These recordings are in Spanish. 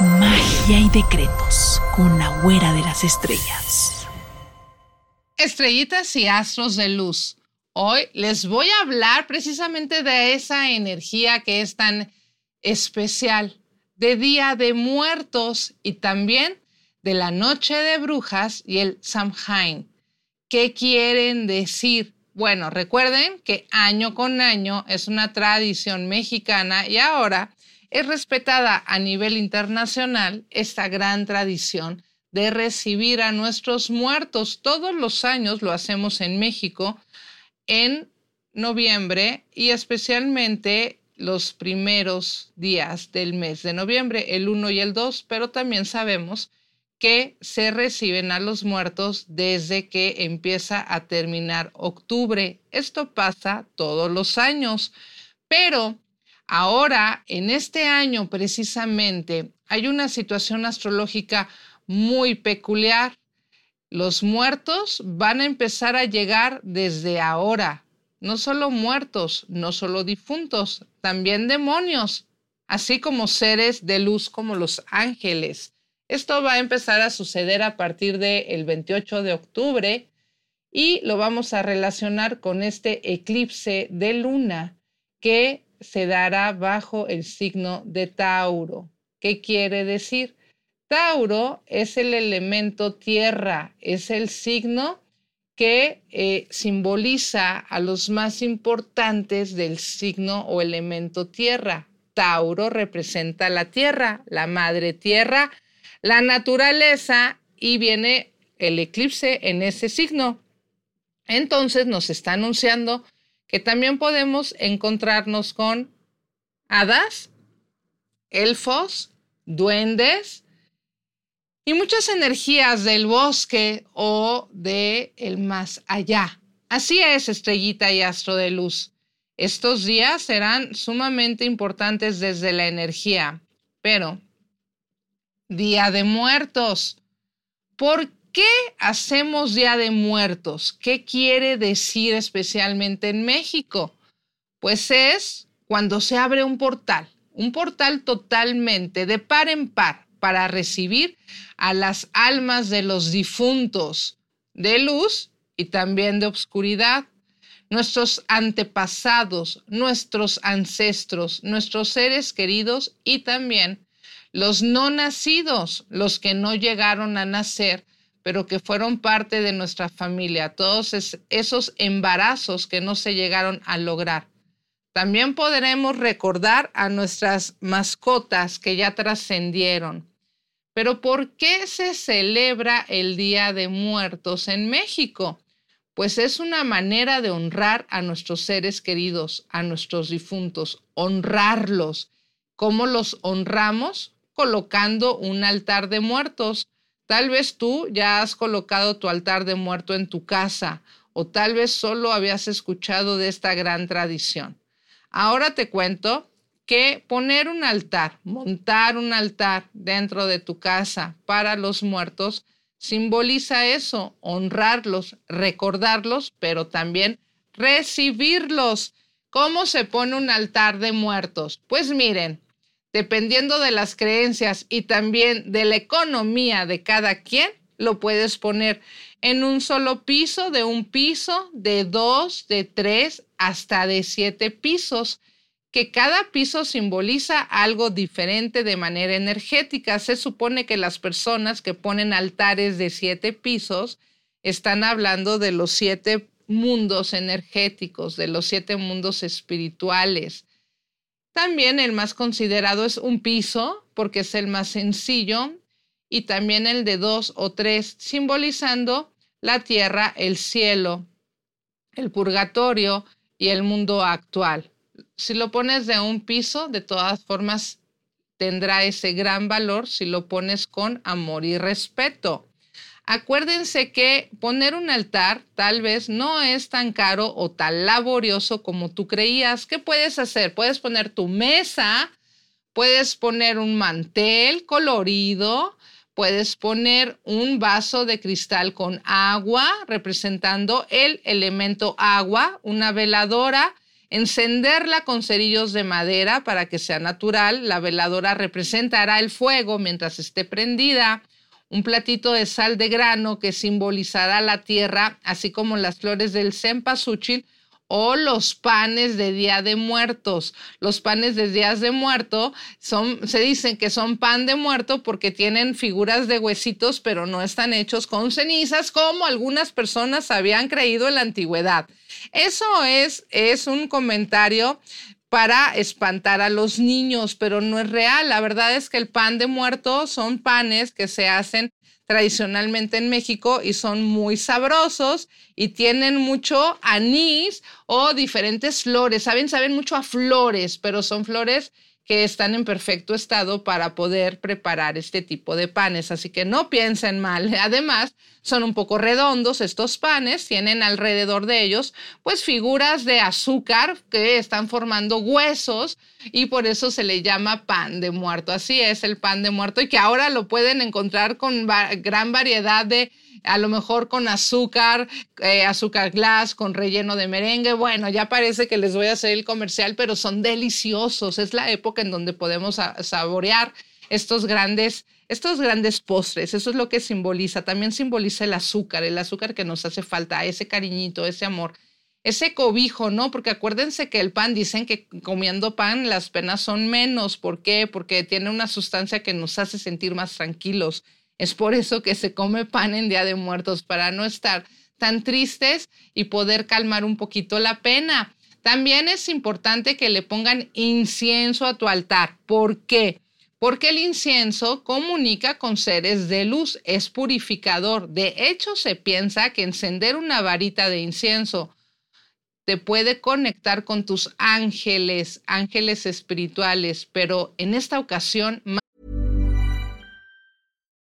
Magia y decretos con la güera de las estrellas. Estrellitas y astros de luz. Hoy les voy a hablar precisamente de esa energía que es tan especial, de Día de Muertos y también de la Noche de Brujas y el Samhain. ¿Qué quieren decir? Bueno, recuerden que año con año es una tradición mexicana y ahora es respetada a nivel internacional esta gran tradición de recibir a nuestros muertos. Todos los años lo hacemos en México en noviembre y especialmente los primeros días del mes de noviembre, el 1 y el 2, pero también sabemos que se reciben a los muertos desde que empieza a terminar octubre. Esto pasa todos los años, pero ahora, en este año precisamente, hay una situación astrológica muy peculiar. Los muertos van a empezar a llegar desde ahora. No solo muertos, no solo difuntos, también demonios, así como seres de luz como los ángeles. Esto va a empezar a suceder a partir del 28 de octubre y lo vamos a relacionar con este eclipse de luna que se dará bajo el signo de Tauro. ¿Qué quiere decir? Tauro es el elemento tierra, es el signo que eh, simboliza a los más importantes del signo o elemento tierra. Tauro representa la tierra, la madre tierra, la naturaleza y viene el eclipse en ese signo. Entonces nos está anunciando que también podemos encontrarnos con hadas, elfos, duendes y muchas energías del bosque o de el más allá. Así es, estrellita y astro de luz. Estos días serán sumamente importantes desde la energía, pero Día de Muertos. ¿Por qué hacemos Día de Muertos? ¿Qué quiere decir especialmente en México? Pues es cuando se abre un portal, un portal totalmente de par en par para recibir a las almas de los difuntos de luz y también de obscuridad. Nuestros antepasados, nuestros ancestros, nuestros seres queridos y también los no nacidos, los que no llegaron a nacer, pero que fueron parte de nuestra familia, todos esos embarazos que no se llegaron a lograr. También podremos recordar a nuestras mascotas que ya trascendieron. Pero ¿por qué se celebra el Día de Muertos en México? Pues es una manera de honrar a nuestros seres queridos, a nuestros difuntos, honrarlos. ¿Cómo los honramos? colocando un altar de muertos. Tal vez tú ya has colocado tu altar de muerto en tu casa o tal vez solo habías escuchado de esta gran tradición. Ahora te cuento que poner un altar, montar un altar dentro de tu casa para los muertos, simboliza eso, honrarlos, recordarlos, pero también recibirlos. ¿Cómo se pone un altar de muertos? Pues miren, dependiendo de las creencias y también de la economía de cada quien, lo puedes poner en un solo piso, de un piso, de dos, de tres, hasta de siete pisos, que cada piso simboliza algo diferente de manera energética. Se supone que las personas que ponen altares de siete pisos están hablando de los siete mundos energéticos, de los siete mundos espirituales también el más considerado es un piso, porque es el más sencillo, y también el de dos o tres, simbolizando la tierra, el cielo, el purgatorio y el mundo actual. Si lo pones de un piso, de todas formas tendrá ese gran valor si lo pones con amor y respeto. Acuérdense que poner un altar tal vez no es tan caro o tan laborioso como tú creías. ¿Qué puedes hacer? Puedes poner tu mesa, puedes poner un mantel colorido, puedes poner un vaso de cristal con agua representando el elemento agua, una veladora, encenderla con cerillos de madera para que sea natural. La veladora representará el fuego mientras esté prendida un platito de sal de grano que simbolizará la tierra, así como las flores del cempasúchil o los panes de Día de Muertos. Los panes de Días de Muerto son, se dicen que son pan de muerto porque tienen figuras de huesitos, pero no están hechos con cenizas, como algunas personas habían creído en la antigüedad. Eso es, es un comentario para espantar a los niños, pero no es real. La verdad es que el pan de muerto son panes que se hacen tradicionalmente en México y son muy sabrosos y tienen mucho anís o diferentes flores. Saben, saben mucho a flores, pero son flores que están en perfecto estado para poder preparar este tipo de panes. Así que no piensen mal. Además, son un poco redondos estos panes, tienen alrededor de ellos pues figuras de azúcar que están formando huesos y por eso se le llama pan de muerto. Así es el pan de muerto y que ahora lo pueden encontrar con gran variedad de a lo mejor con azúcar, eh, azúcar glass, con relleno de merengue. Bueno, ya parece que les voy a hacer el comercial, pero son deliciosos. Es la época en donde podemos saborear estos grandes, estos grandes postres. Eso es lo que simboliza. También simboliza el azúcar, el azúcar que nos hace falta, ese cariñito, ese amor ese cobijo, ¿no? Porque acuérdense que el pan, dicen que comiendo pan las penas son menos. ¿Por qué? Porque tiene una sustancia que nos hace sentir más tranquilos. Es por eso que se come pan en Día de Muertos, para no estar tan tristes y poder calmar un poquito la pena. También es importante que le pongan incienso a tu altar. ¿Por qué? Porque el incienso comunica con seres de luz, es purificador. De hecho, se piensa que encender una varita de incienso te puede conectar con tus ángeles, ángeles espirituales, pero en esta ocasión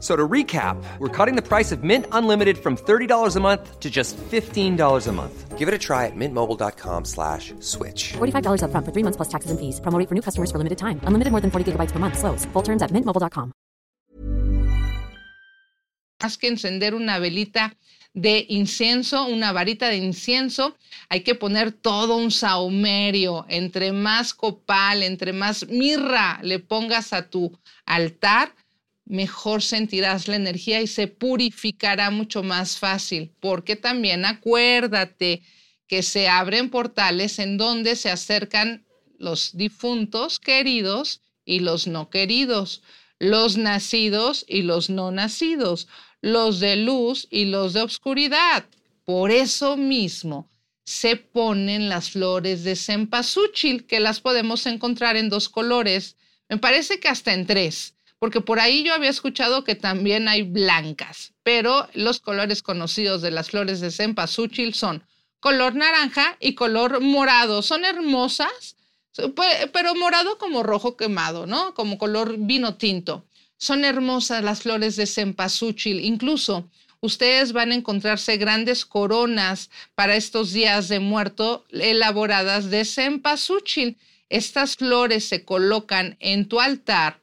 So to recap, we're cutting the price of Mint Unlimited from $30 a month to just $15 a month. Give it a try at mintmobile.com slash switch. $45 up front for three months plus taxes and fees. Promoting for new customers for limited time. Unlimited more than 40 gigabytes per month. Slows. Full terms at mintmobile.com. Más que encender una velita de incienso, una varita de incienso, hay que poner todo un saumerio. Entre más copal, entre más mirra le pongas a tu altar, mejor sentirás la energía y se purificará mucho más fácil, porque también acuérdate que se abren portales en donde se acercan los difuntos queridos y los no queridos, los nacidos y los no nacidos, los de luz y los de oscuridad. Por eso mismo se ponen las flores de cempasúchil, que las podemos encontrar en dos colores, me parece que hasta en tres porque por ahí yo había escuchado que también hay blancas, pero los colores conocidos de las flores de cempasúchil son color naranja y color morado. Son hermosas, pero morado como rojo quemado, ¿no? Como color vino tinto. Son hermosas las flores de cempasúchil. Incluso ustedes van a encontrarse grandes coronas para estos días de muerto elaboradas de cempasúchil. Estas flores se colocan en tu altar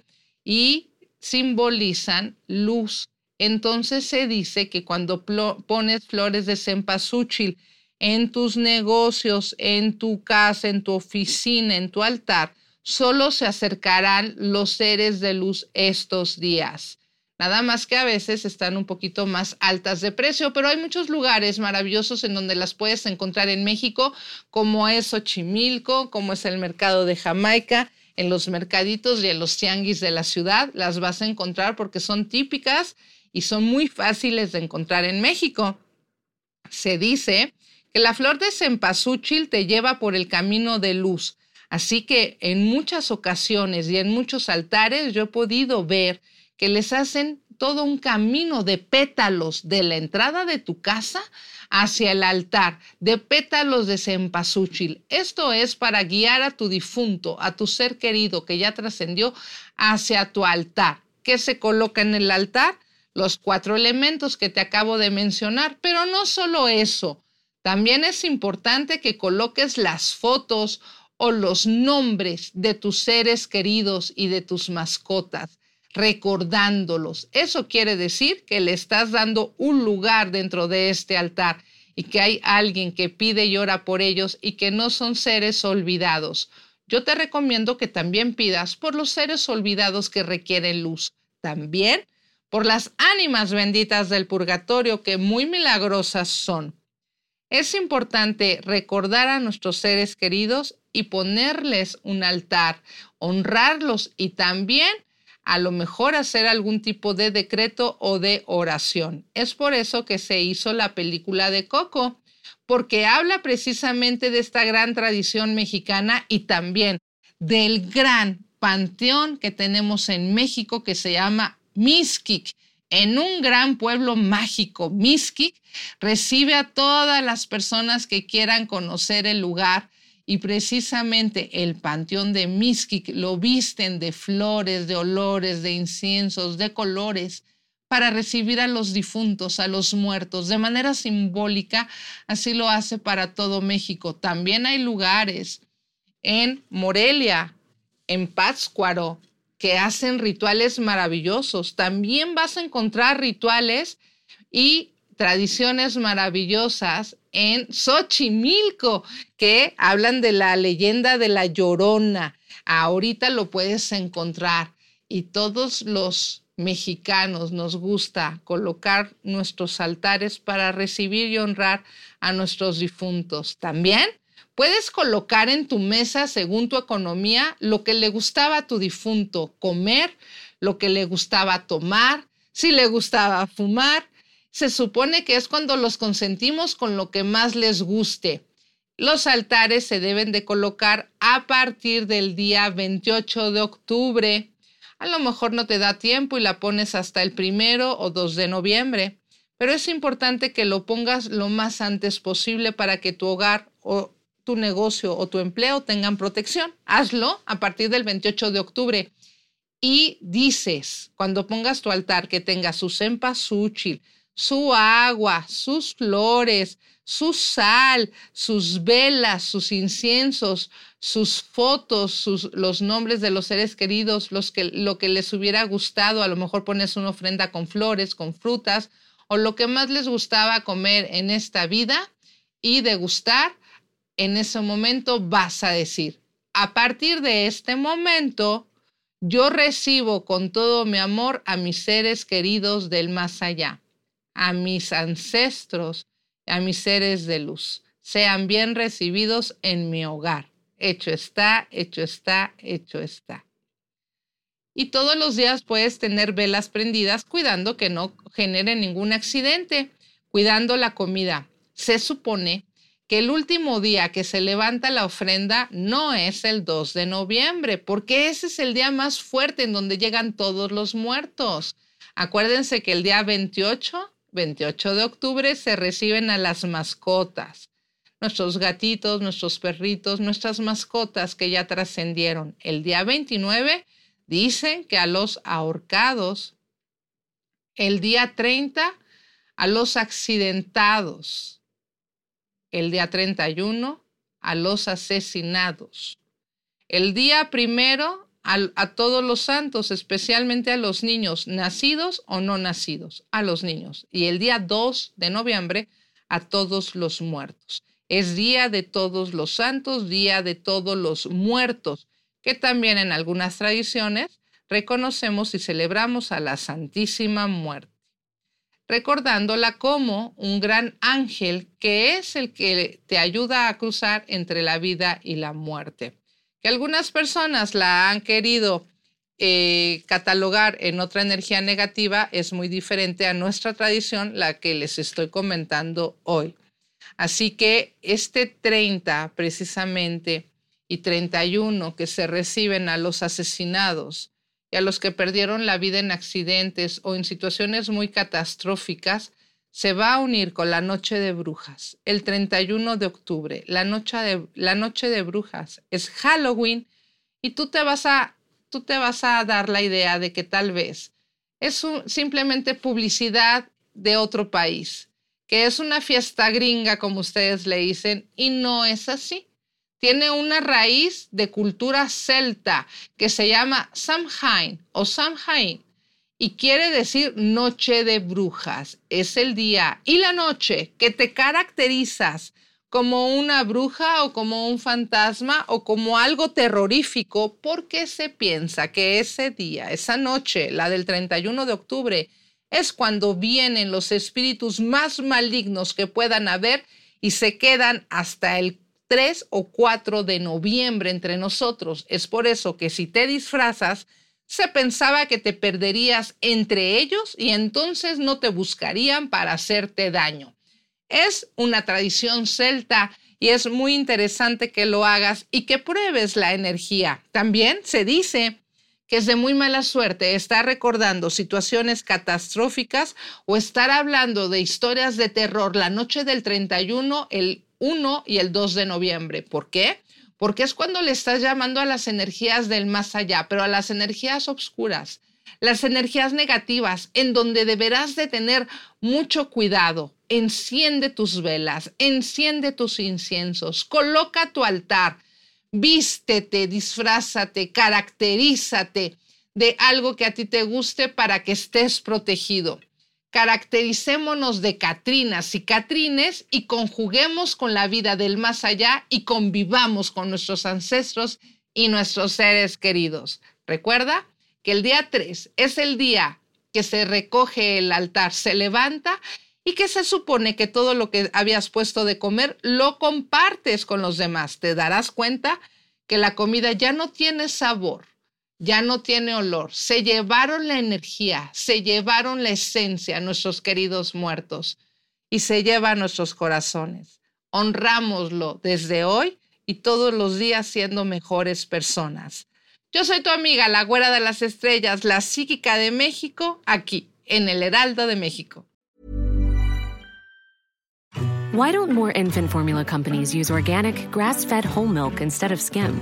y simbolizan luz. Entonces se dice que cuando pones flores de cempasúchil en tus negocios, en tu casa, en tu oficina, en tu altar, solo se acercarán los seres de luz estos días. Nada más que a veces están un poquito más altas de precio, pero hay muchos lugares maravillosos en donde las puedes encontrar en México, como es Xochimilco, como es el mercado de Jamaica, en los mercaditos y en los tianguis de la ciudad. Las vas a encontrar porque son típicas y son muy fáciles de encontrar en México. Se dice que la flor de cempasúchil te lleva por el camino de luz. Así que en muchas ocasiones y en muchos altares yo he podido ver que les hacen todo un camino de pétalos de la entrada de tu casa hacia el altar, de pétalos de cempasúchil. Esto es para guiar a tu difunto, a tu ser querido que ya trascendió, hacia tu altar. ¿Qué se coloca en el altar? Los cuatro elementos que te acabo de mencionar, pero no solo eso. También es importante que coloques las fotos o los nombres de tus seres queridos y de tus mascotas recordándolos. Eso quiere decir que le estás dando un lugar dentro de este altar y que hay alguien que pide y ora por ellos y que no son seres olvidados. Yo te recomiendo que también pidas por los seres olvidados que requieren luz. También por las ánimas benditas del purgatorio que muy milagrosas son. Es importante recordar a nuestros seres queridos y ponerles un altar, honrarlos y también a lo mejor hacer algún tipo de decreto o de oración. Es por eso que se hizo la película de Coco, porque habla precisamente de esta gran tradición mexicana y también del gran panteón que tenemos en México que se llama Mixquic. En un gran pueblo mágico, Mixquic recibe a todas las personas que quieran conocer el lugar y precisamente el panteón de Mixquic lo visten de flores, de olores, de inciensos, de colores, para recibir a los difuntos, a los muertos. De manera simbólica, así lo hace para todo México. También hay lugares en Morelia, en Pátzcuaro, que hacen rituales maravillosos. También vas a encontrar rituales y tradiciones maravillosas en Xochimilco, que hablan de la leyenda de la Llorona. Ahorita lo puedes encontrar y todos los mexicanos nos gusta colocar nuestros altares para recibir y honrar a nuestros difuntos. También puedes colocar en tu mesa, según tu economía, lo que le gustaba a tu difunto comer, lo que le gustaba tomar, si le gustaba fumar, se supone que es cuando los consentimos con lo que más les guste. Los altares se deben de colocar a partir del día 28 de octubre. A lo mejor no te da tiempo y la pones hasta el primero o 2 de noviembre, pero es importante que lo pongas lo más antes posible para que tu hogar o tu negocio o tu empleo tengan protección. Hazlo a partir del 28 de octubre. Y dices, cuando pongas tu altar, que tenga su cempasúchil, su agua, sus flores, su sal, sus velas, sus inciensos, sus fotos, sus, los nombres de los seres queridos, los que, lo que les hubiera gustado. A lo mejor pones una ofrenda con flores, con frutas, o lo que más les gustaba comer en esta vida y degustar. En ese momento vas a decir, a partir de este momento, yo recibo con todo mi amor a mis seres queridos del más allá a mis ancestros, a mis seres de luz. Sean bien recibidos en mi hogar. Hecho está, hecho está, hecho está. Y todos los días puedes tener velas prendidas cuidando que no genere ningún accidente, cuidando la comida. Se supone que el último día que se levanta la ofrenda no es el 2 de noviembre, porque ese es el día más fuerte en donde llegan todos los muertos. Acuérdense que el día 28 28 de octubre se reciben a las mascotas, nuestros gatitos, nuestros perritos, nuestras mascotas que ya trascendieron. El día 29 dicen que a los ahorcados, el día 30 a los accidentados, el día 31 a los asesinados, el día primero a, todos los santos, especialmente a los niños nacidos o no nacidos, a los niños. Y el día 2 de noviembre a todos los muertos. Es día de todos los santos, día de todos los muertos, que también en algunas tradiciones reconocemos y celebramos a la Santísima Muerte, recordándola como un gran ángel que es el que te ayuda a cruzar entre la vida y la muerte que algunas personas la han querido eh, catalogar en otra energía negativa es muy diferente a nuestra tradición, la que les estoy comentando hoy. Así que este 30 precisamente y 31 que se reciben a los asesinados y a los que perdieron la vida en accidentes o en situaciones muy catastróficas, se va a unir con la Noche de Brujas, el 31 de octubre, la Noche de, la noche de Brujas. Es Halloween y tú te vas a, tú te vas a dar la idea de que tal vez es simplemente publicidad de otro país, que es una fiesta gringa, como ustedes le dicen, y no es así. Tiene una raíz de cultura celta que se llama Samhain o Samhain y quiere decir noche de brujas. Es el día y la noche que te caracterizas como una bruja o como un fantasma o como algo terrorífico porque se piensa que ese día, esa noche, la del 31 de octubre, es cuando vienen los espíritus más malignos que puedan haber y se quedan hasta el 3 o 4 de noviembre entre nosotros. Es por eso que si te disfrazas, se pensaba que te perderías entre ellos y entonces no te buscarían para hacerte daño. Es una tradición celta y es muy interesante que lo hagas y que pruebes la energía. También se dice que es de muy mala suerte estar recordando situaciones catastróficas o estar hablando de historias de terror la noche del 31, el 1 y el 2 de noviembre. ¿Por qué? Porque es cuando le estás llamando a las energías del más allá, pero a las energías oscuras, las energías negativas, en donde deberás de tener mucho cuidado. Enciende tus velas, enciende tus inciensos, coloca tu altar, vístete, disfrázate, caracterízate de algo que a ti te guste para que estés protegido. Caractericémonos de Catrinas y Catrines y conjuguemos con la vida del más allá y convivamos con nuestros ancestros y nuestros seres queridos. Recuerda que el día 3 es el día que se recoge el altar, se levanta y que se supone que todo lo que habías puesto de comer lo compartes con los demás. Te darás cuenta que la comida ya no tiene sabor, ya no tiene olor. Se llevaron la energía, se llevaron la esencia a nuestros queridos muertos y se lleva a nuestros corazones. Honrámoslo desde hoy y todos los días siendo mejores personas. Yo soy tu amiga, la güera de las estrellas, la psíquica de México, aquí, en el Heraldo de México. Why don't more infant formula companies use organic, grass-fed whole milk instead of skim?